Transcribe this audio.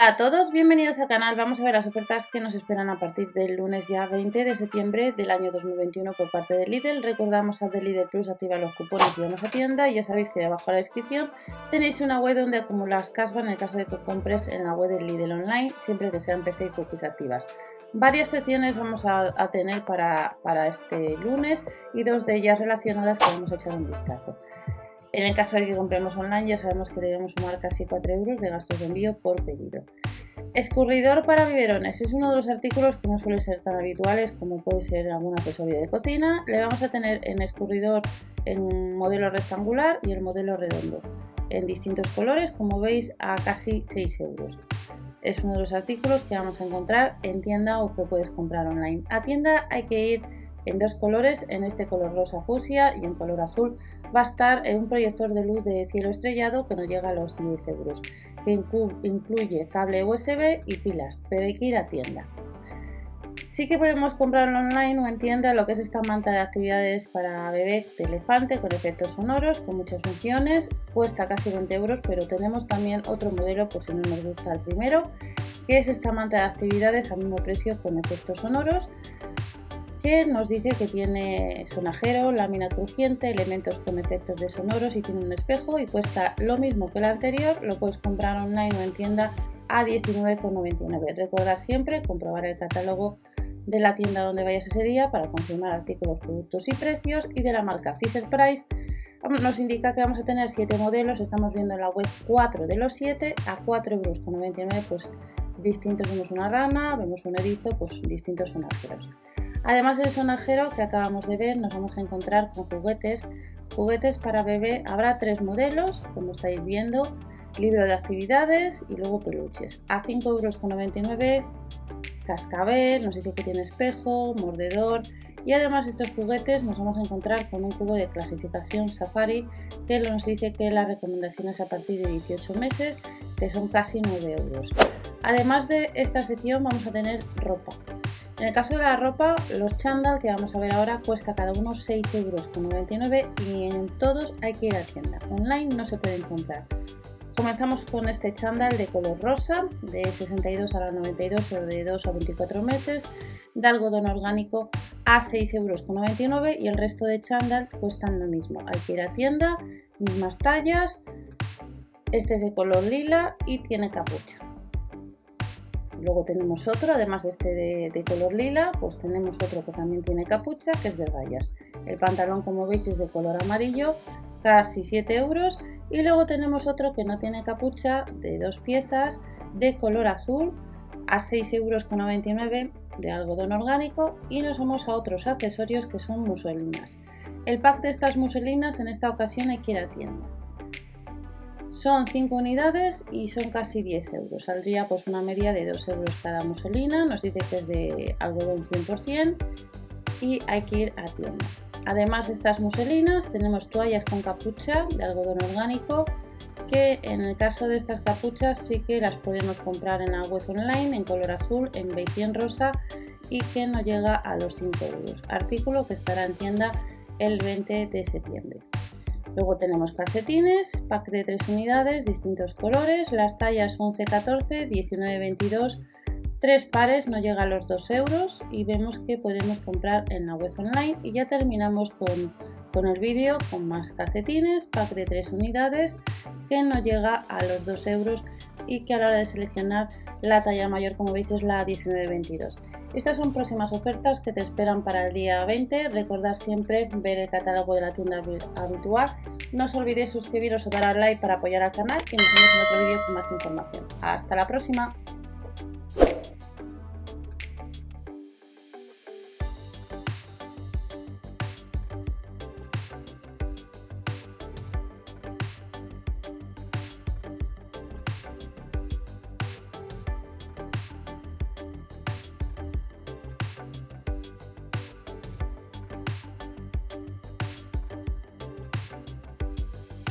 Hola a todos, bienvenidos al canal. Vamos a ver las ofertas que nos esperan a partir del lunes ya 20 de septiembre del año 2021 por parte de Lidl. Recordamos a de Lidl Plus activar los cupones y vamos a tienda y ya sabéis que debajo de la descripción tenéis una web donde acumulas cashback en el caso de que compres en la web de Lidl Online siempre que sean PC y cookies activas. Varias secciones vamos a, tener para, para este lunes y dos de ellas relacionadas que vamos a echar un vistazo. En el caso de que compremos online ya sabemos que debemos sumar casi 4 euros de gastos de envío por pedido. Escurridor para biberones es uno de los artículos que no suele ser tan habituales como puede ser algún accesorio de cocina. Le vamos a tener en escurridor en modelo rectangular y el modelo redondo en distintos colores como veis a casi 6 euros. Es uno de los artículos que vamos a encontrar en tienda o que puedes comprar online. A tienda hay que ir en dos colores, en este color rosa fusia y en color azul, va a estar en un proyector de luz de cielo estrellado que nos llega a los 10 euros, que incluye cable USB y pilas, pero hay que ir a tienda. Sí que podemos comprarlo online o en tienda lo que es esta manta de actividades para bebé de elefante con efectos sonoros, con muchas funciones, cuesta casi 20 euros, pero tenemos también otro modelo por si no nos gusta el primero, que es esta manta de actividades al mismo precio con efectos sonoros que nos dice que tiene sonajero, lámina crujiente, elementos con efectos de sonoros y tiene un espejo y cuesta lo mismo que el anterior, lo puedes comprar online o en tienda a 19,99. Recuerda siempre comprobar el catálogo de la tienda donde vayas ese día para confirmar artículos, productos y precios y de la marca Fisher Price nos indica que vamos a tener 7 modelos, estamos viendo en la web 4 de los 7 a 4,99 euros, pues distintos vemos una rana, vemos un erizo, pues distintos sonajeros. Además del sonajero que acabamos de ver, nos vamos a encontrar con juguetes. Juguetes para bebé, habrá tres modelos, como estáis viendo, libro de actividades y luego peluches. A 5,99 euros, cascabel, nos dice que tiene espejo, mordedor y además estos juguetes nos vamos a encontrar con un cubo de clasificación Safari que nos dice que las recomendaciones a partir de 18 meses, que son casi 9 euros. Además de esta sección vamos a tener ropa. En el caso de la ropa, los chándal que vamos a ver ahora cuesta cada uno 6,99 euros y en todos hay que ir a tienda. Online no se pueden comprar. Comenzamos con este chándal de color rosa, de 62 a la 92 o de 2 a 24 meses, de algodón orgánico a 6,99 euros y el resto de chándal cuestan lo mismo. Hay que ir a tienda, mismas tallas. Este es de color lila y tiene capucha. Luego tenemos otro, además de este de, color lila, pues tenemos otro que también tiene capucha, que es de rayas. El pantalón, como veis, es de color amarillo, casi 7 euros. Y luego tenemos otro que no tiene capucha, de dos piezas, de color azul, a 6,99 euros de algodón orgánico. Y nos vamos a otros accesorios que son muselinas. El pack de estas muselinas en esta ocasión hay que ir a tienda. Son 5 unidades y son casi 10 euros. Saldría pues una media de 2 euros cada muselina. Nos dice que es de algodón 100% y hay que ir a tienda. Además de estas muselinas tenemos toallas con capucha de algodón orgánico que en el caso de estas capuchas sí que las podemos comprar en la web online en color azul, en beige y en rosa y que no llega a los 5 euros. Artículo que estará en tienda el 20 de septiembre. Luego tenemos calcetines, pack de 3 unidades, distintos colores, las tallas 11-14, 19-22, 3 pares, no llega a los 2 euros y vemos que podemos comprar en la web online y ya terminamos con, con el vídeo con más calcetines, pack de 3 unidades que no llega a los 2 euros y que a la hora de seleccionar la talla mayor como veis es la 19-22. Estas son próximas ofertas que te esperan para el día 20. Recordad siempre ver el catálogo de la tienda habitual. No os olvidéis suscribiros o dar al like para apoyar al canal y nos vemos en otro vídeo con más información. Hasta la próxima.